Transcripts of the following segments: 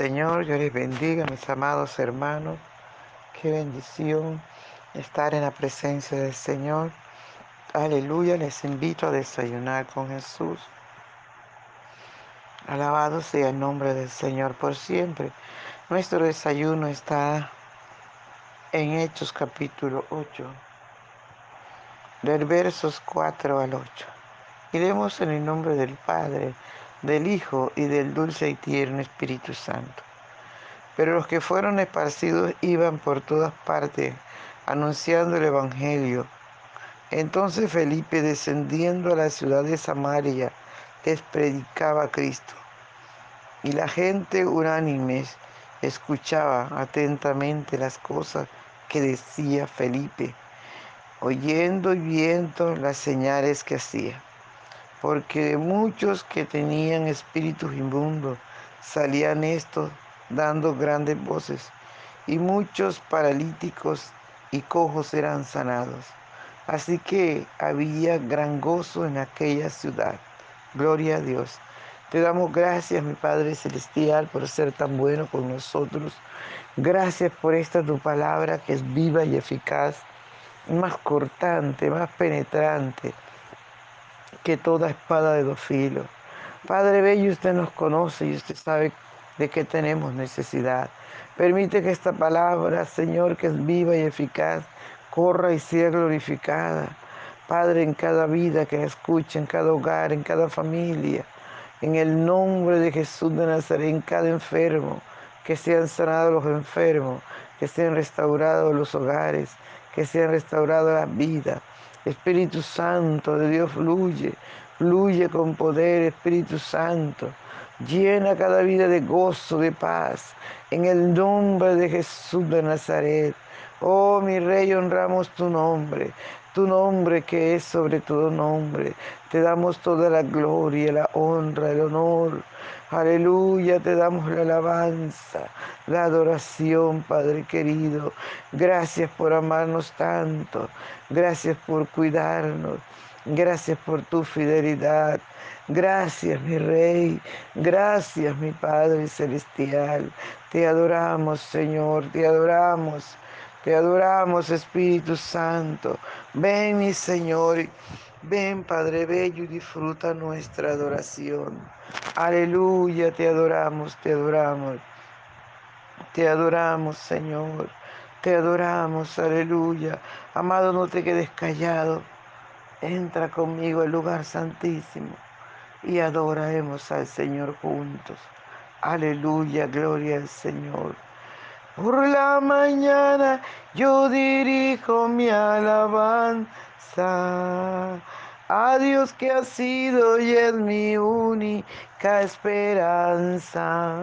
Señor, yo les bendiga, mis amados hermanos. Qué bendición estar en la presencia del Señor. Aleluya, les invito a desayunar con Jesús. Alabado sea el nombre del Señor por siempre. Nuestro desayuno está en Hechos capítulo 8, del versos 4 al 8. Iremos en el nombre del Padre, del Hijo y del dulce y tierno Espíritu Santo. Pero los que fueron esparcidos iban por todas partes anunciando el Evangelio. Entonces Felipe, descendiendo a la ciudad de Samaria, les predicaba a Cristo. Y la gente unánime escuchaba atentamente las cosas que decía Felipe, oyendo y viendo las señales que hacía porque muchos que tenían espíritus inmundos salían estos dando grandes voces, y muchos paralíticos y cojos eran sanados. Así que había gran gozo en aquella ciudad. Gloria a Dios. Te damos gracias, mi Padre Celestial, por ser tan bueno con nosotros. Gracias por esta tu palabra que es viva y eficaz, más cortante, más penetrante que toda espada de dos filos. Padre Bello, usted nos conoce y usted sabe de qué tenemos necesidad. Permite que esta palabra, Señor, que es viva y eficaz, corra y sea glorificada. Padre, en cada vida que la escuche, en cada hogar, en cada familia, en el nombre de Jesús de Nazaret, en cada enfermo, que sean sanados los enfermos, que sean restaurados los hogares, que sean restauradas las vidas Espíritu Santo de Dios fluye, fluye con poder, Espíritu Santo. Llena cada vida de gozo, de paz, en el nombre de Jesús de Nazaret. Oh, mi Rey, honramos tu nombre, tu nombre que es sobre todo nombre. Te damos toda la gloria, la honra, el honor. Aleluya, te damos la alabanza, la adoración, Padre querido. Gracias por amarnos tanto. Gracias por cuidarnos. Gracias por tu fidelidad. Gracias, mi Rey. Gracias, mi Padre Celestial. Te adoramos, Señor. Te adoramos. Te adoramos, Espíritu Santo. Ven, mi Señor. Ven, Padre Bello, y disfruta nuestra adoración. Aleluya, te adoramos, te adoramos. Te adoramos, Señor. Te adoramos, aleluya. Amado, no te quedes callado. Entra conmigo al lugar santísimo y adoremos al Señor juntos. Aleluya, gloria al Señor. Por la mañana yo dirijo mi alabanza a Dios que ha sido y es mi única esperanza.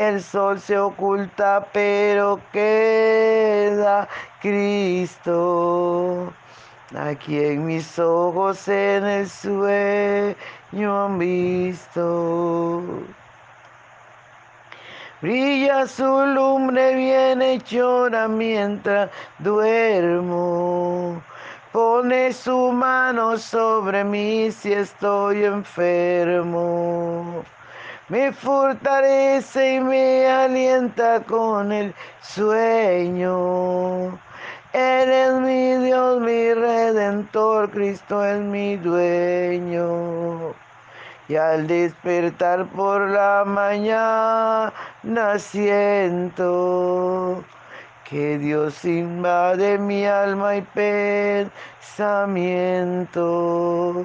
El sol se oculta, pero queda Cristo. Aquí en mis ojos en el sueño han visto. Brilla su lumbre bien hechora mientras duermo Pone su mano sobre mí si estoy enfermo. Me fortalece y me alienta con el sueño. Él es mi Dios, mi redentor, Cristo es mi dueño. Y al despertar por la mañana siento que Dios invade mi alma y pensamiento.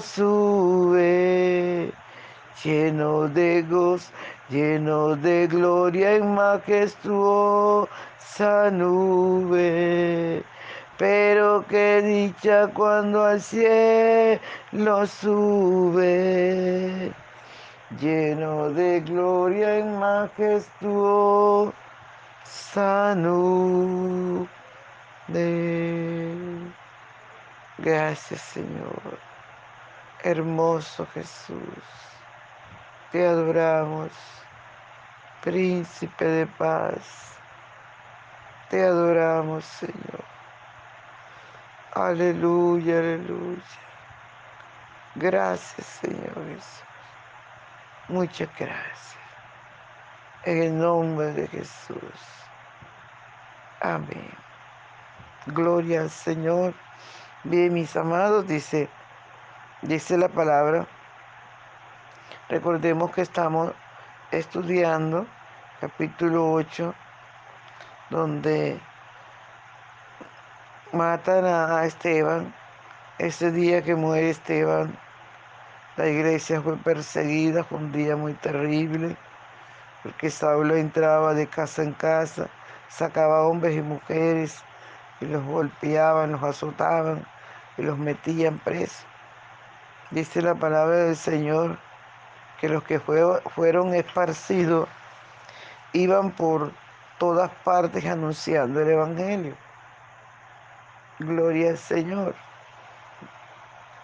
sube, lleno de gozo, lleno de gloria y majestuosa nube pero qué dicha cuando al cielo sube, lleno de gloria y majestuosa nube. Gracias Señor, hermoso Jesús, te adoramos, príncipe de paz, te adoramos Señor. Aleluya, aleluya. Gracias, Señor Jesús. Muchas gracias. En el nombre de Jesús. Amén. Gloria al Señor. Bien, mis amados, dice, dice la palabra. Recordemos que estamos estudiando capítulo 8, donde matan a Esteban. Ese día que muere Esteban, la iglesia fue perseguida, fue un día muy terrible, porque Saulo entraba de casa en casa, sacaba hombres y mujeres y los golpeaban, los azotaban y los metían presos. Dice la palabra del Señor que los que fueron esparcidos iban por todas partes anunciando el Evangelio. Gloria al Señor.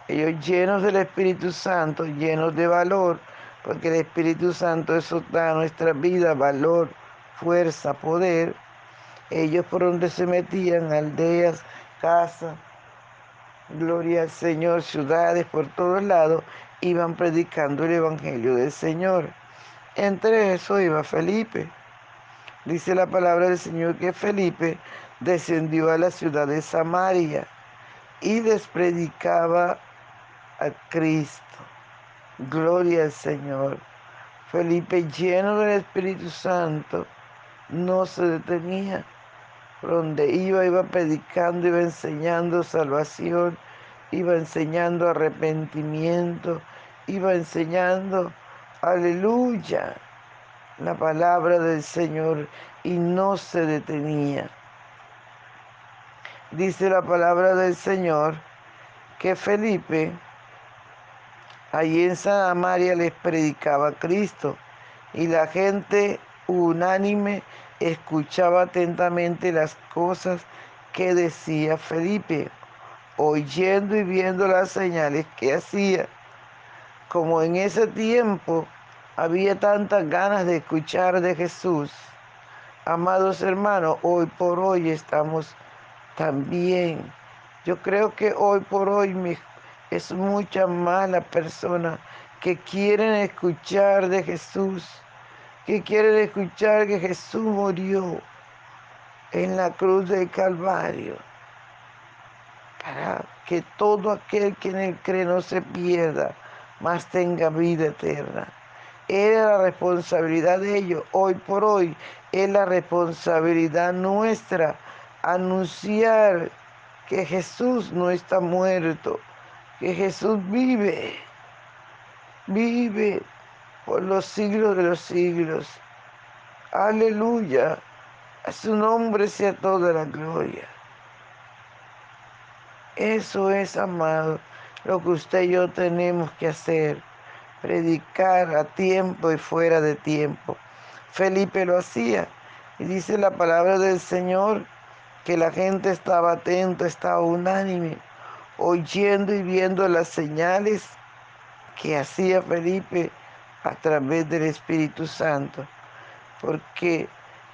Ellos llenos del Espíritu Santo, llenos de valor, porque el Espíritu Santo eso da a nuestra vida valor, fuerza, poder. Ellos por donde se metían, aldeas, casas, gloria al Señor, ciudades, por todos lados, iban predicando el Evangelio del Señor. Entre eso iba Felipe. Dice la palabra del Señor que Felipe descendió a la ciudad de Samaria y les predicaba a Cristo. Gloria al Señor. Felipe, lleno del Espíritu Santo, no se detenía. Donde iba, iba predicando, iba enseñando salvación, iba enseñando arrepentimiento, iba enseñando, aleluya, la palabra del Señor y no se detenía. Dice la palabra del Señor que Felipe allí en Samaria les predicaba a Cristo y la gente unánime escuchaba atentamente las cosas que decía Felipe, oyendo y viendo las señales que hacía. Como en ese tiempo había tantas ganas de escuchar de Jesús, amados hermanos, hoy por hoy estamos también. Yo creo que hoy por hoy es mucha más la persona que quieren escuchar de Jesús, que quieren escuchar que Jesús murió en la cruz del Calvario, para que todo aquel que en él cree no se pierda, más tenga vida eterna. Era la responsabilidad de ellos hoy por hoy es la responsabilidad nuestra anunciar que Jesús no está muerto, que Jesús vive, vive por los siglos de los siglos. Aleluya. A su nombre sea toda la gloria. Eso es, amado, lo que usted y yo tenemos que hacer. Predicar a tiempo y fuera de tiempo. Felipe lo hacía. Y dice la palabra del Señor que la gente estaba atenta, estaba unánime, oyendo y viendo las señales que hacía Felipe a través del Espíritu Santo. Porque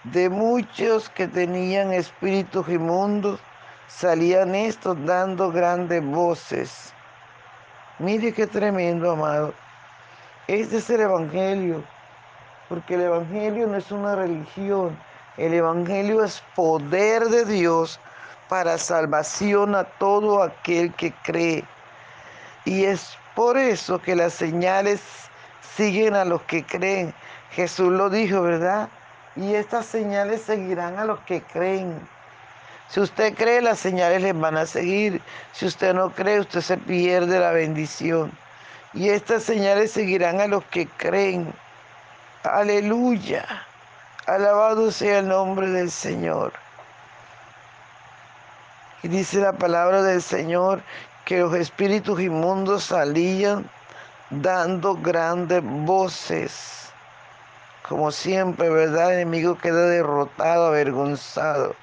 de muchos que tenían espíritus inmundos, salían estos dando grandes voces. Mire qué tremendo, amado. Este es el Evangelio, porque el Evangelio no es una religión, el Evangelio es poder de Dios para salvación a todo aquel que cree. Y es por eso que las señales siguen a los que creen. Jesús lo dijo, ¿verdad? Y estas señales seguirán a los que creen. Si usted cree, las señales les van a seguir. Si usted no cree, usted se pierde la bendición. Y estas señales seguirán a los que creen. Aleluya. Alabado sea el nombre del Señor. Y dice la palabra del Señor que los espíritus inmundos salían dando grandes voces. Como siempre, ¿verdad? El enemigo queda derrotado, avergonzado.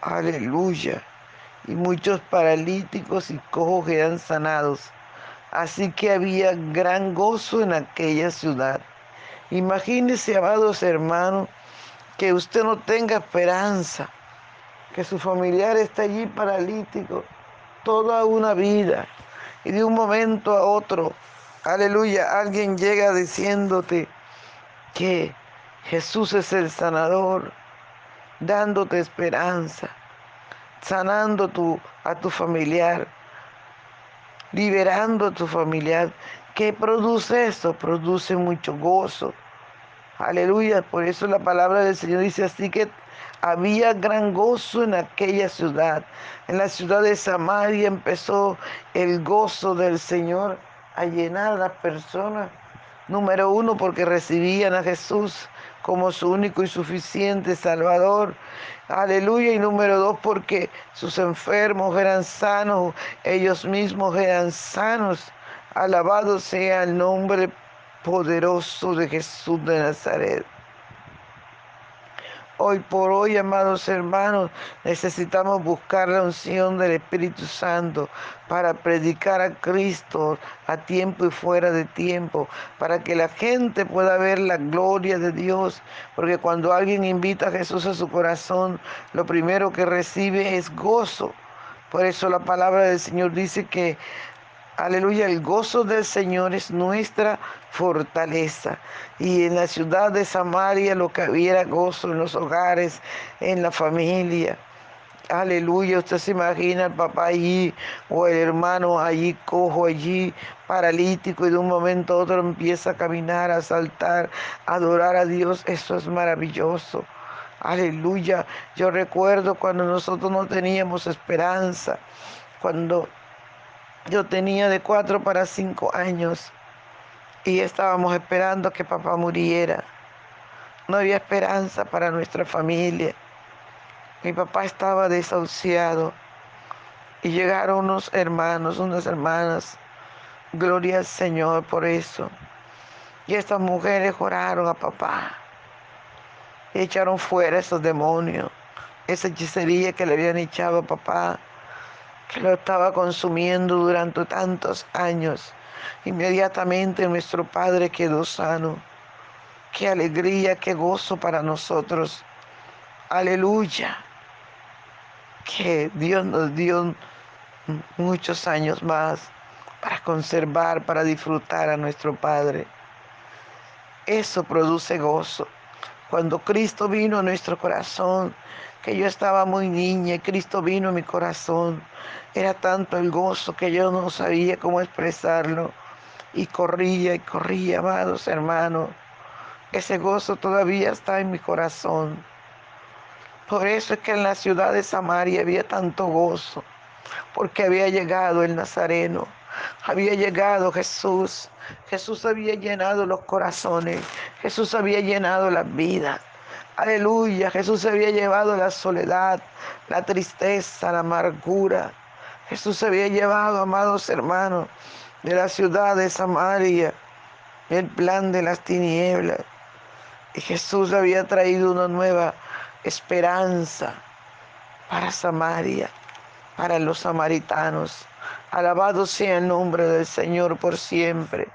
Aleluya. Y muchos paralíticos y cojos quedan sanados. Así que había gran gozo en aquella ciudad. Imagínese, amados hermanos, que usted no tenga esperanza, que su familiar está allí paralítico toda una vida y de un momento a otro, aleluya, alguien llega diciéndote que Jesús es el sanador, dándote esperanza, sanando tu, a tu familiar, liberando a tu familiar, ¿Qué produce eso? Produce mucho gozo. Aleluya. Por eso la palabra del Señor dice así que había gran gozo en aquella ciudad. En la ciudad de Samaria empezó el gozo del Señor a llenar a las personas. Número uno, porque recibían a Jesús como su único y suficiente Salvador. Aleluya. Y número dos, porque sus enfermos eran sanos, ellos mismos eran sanos. Alabado sea el nombre poderoso de Jesús de Nazaret. Hoy por hoy, amados hermanos, necesitamos buscar la unción del Espíritu Santo para predicar a Cristo a tiempo y fuera de tiempo, para que la gente pueda ver la gloria de Dios. Porque cuando alguien invita a Jesús a su corazón, lo primero que recibe es gozo. Por eso la palabra del Señor dice que Aleluya, el gozo del Señor es nuestra fortaleza. Y en la ciudad de Samaria lo que había gozo en los hogares, en la familia. Aleluya, usted se imagina el papá allí o el hermano allí cojo, allí paralítico y de un momento a otro empieza a caminar, a saltar, a adorar a Dios. Eso es maravilloso. Aleluya. Yo recuerdo cuando nosotros no teníamos esperanza, cuando yo tenía de cuatro para cinco años y estábamos esperando que papá muriera. No había esperanza para nuestra familia. Mi papá estaba desahuciado y llegaron unos hermanos, unas hermanas. Gloria al Señor por eso. Y estas mujeres oraron a papá. Y echaron fuera esos demonios, esa hechicería que le habían echado a papá lo estaba consumiendo durante tantos años. Inmediatamente nuestro Padre quedó sano. Qué alegría, qué gozo para nosotros. Aleluya. Que Dios nos dio muchos años más para conservar, para disfrutar a nuestro Padre. Eso produce gozo. Cuando Cristo vino a nuestro corazón, que yo estaba muy niña y Cristo vino a mi corazón, era tanto el gozo que yo no sabía cómo expresarlo. Y corría y corría, amados hermanos. Ese gozo todavía está en mi corazón. Por eso es que en la ciudad de Samaria había tanto gozo, porque había llegado el Nazareno, había llegado Jesús. Jesús había llenado los corazones, Jesús había llenado las vidas. Aleluya, Jesús había llevado la soledad, la tristeza, la amargura. Jesús había llevado, amados hermanos, de la ciudad de Samaria, el plan de las tinieblas. Y Jesús había traído una nueva esperanza para Samaria, para los samaritanos. Alabado sea el nombre del Señor por siempre.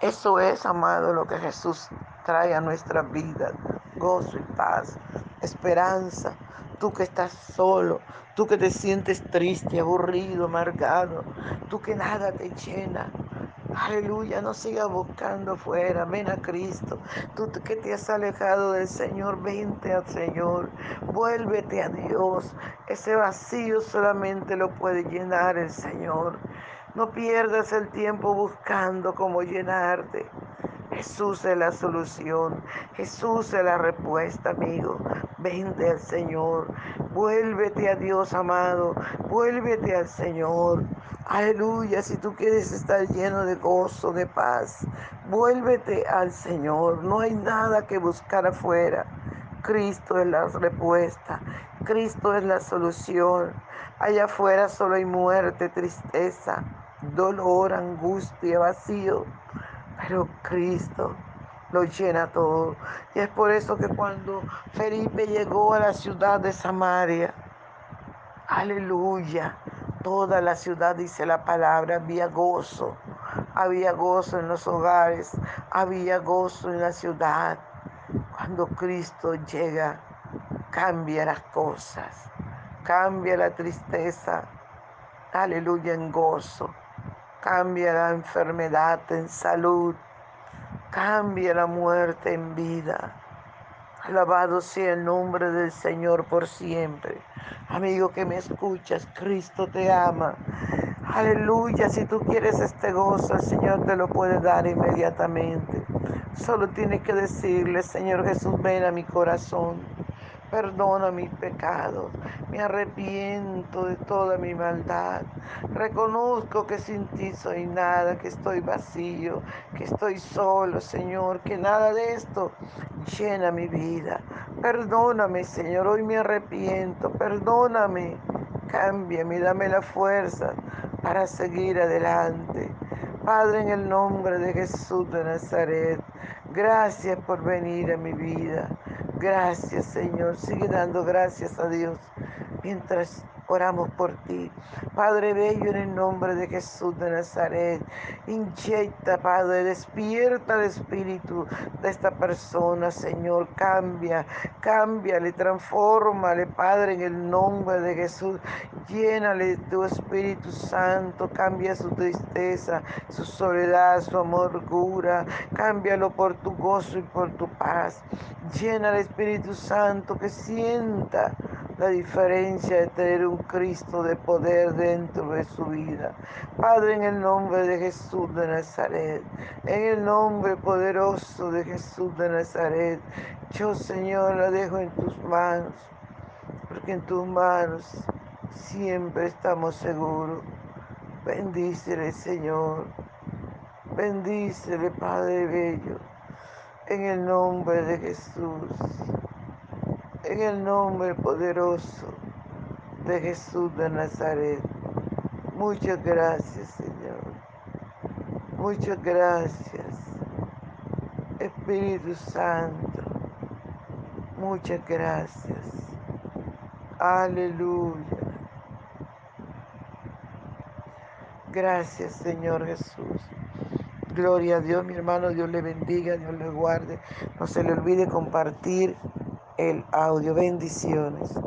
Eso es, amado, lo que Jesús trae a nuestra vida. Gozo y paz, esperanza. Tú que estás solo, tú que te sientes triste, aburrido, amargado, tú que nada te llena. Aleluya, no sigas buscando fuera, ven a Cristo. Tú que te has alejado del Señor, vente al Señor, vuélvete a Dios. Ese vacío solamente lo puede llenar el Señor. No pierdas el tiempo buscando cómo llenarte. Jesús es la solución, Jesús es la respuesta, amigo. Vente al Señor, vuélvete a Dios amado, vuélvete al Señor. Aleluya, si tú quieres estar lleno de gozo, de paz, vuélvete al Señor. No hay nada que buscar afuera. Cristo es la respuesta, Cristo es la solución. Allá afuera solo hay muerte, tristeza, dolor, angustia, vacío. Pero Cristo lo llena todo. Y es por eso que cuando Felipe llegó a la ciudad de Samaria, aleluya, toda la ciudad dice la palabra, había gozo, había gozo en los hogares, había gozo en la ciudad. Cuando Cristo llega, cambia las cosas, cambia la tristeza, aleluya, en gozo Cambia la enfermedad en salud. Cambia la muerte en vida. Alabado sea el nombre del Señor por siempre. Amigo que me escuchas, Cristo te ama. Aleluya, si tú quieres este gozo, el Señor te lo puede dar inmediatamente. Solo tienes que decirle, Señor Jesús, ven a mi corazón. Perdona mis pecados. Me arrepiento de toda mi maldad. Reconozco que sin ti soy nada, que estoy vacío, que estoy solo, Señor, que nada de esto llena mi vida. Perdóname, Señor, hoy me arrepiento. Perdóname. Cámbiame, dame la fuerza para seguir adelante. Padre, en el nombre de Jesús de Nazaret, gracias por venir a mi vida. Gracias, Señor. Sigue dando gracias a Dios mientras oramos por ti. Padre Bello, en el nombre de Jesús de Nazaret, inyecta, Padre, despierta el espíritu de esta persona, Señor. Cambia, cámbiale, transfórmale, Padre, en el nombre de Jesús. Llénale tu Espíritu Santo, cambia su tristeza, su soledad, su amargura. Cámbialo por tu gozo y por tu paz. Llena al Espíritu Santo que sienta la diferencia de tener un Cristo de poder dentro de su vida. Padre, en el nombre de Jesús de Nazaret, en el nombre poderoso de Jesús de Nazaret, yo Señor la dejo en tus manos, porque en tus manos siempre estamos seguros. Bendícele, Señor. Bendícele, Padre Bello. En el nombre de Jesús en el nombre poderoso de Jesús de Nazaret. Muchas gracias, Señor. Muchas gracias, Espíritu Santo. Muchas gracias. Aleluya. Gracias, Señor Jesús. Gloria a Dios, mi hermano. Dios le bendiga, Dios le guarde. No se le olvide compartir el audio. Bendiciones.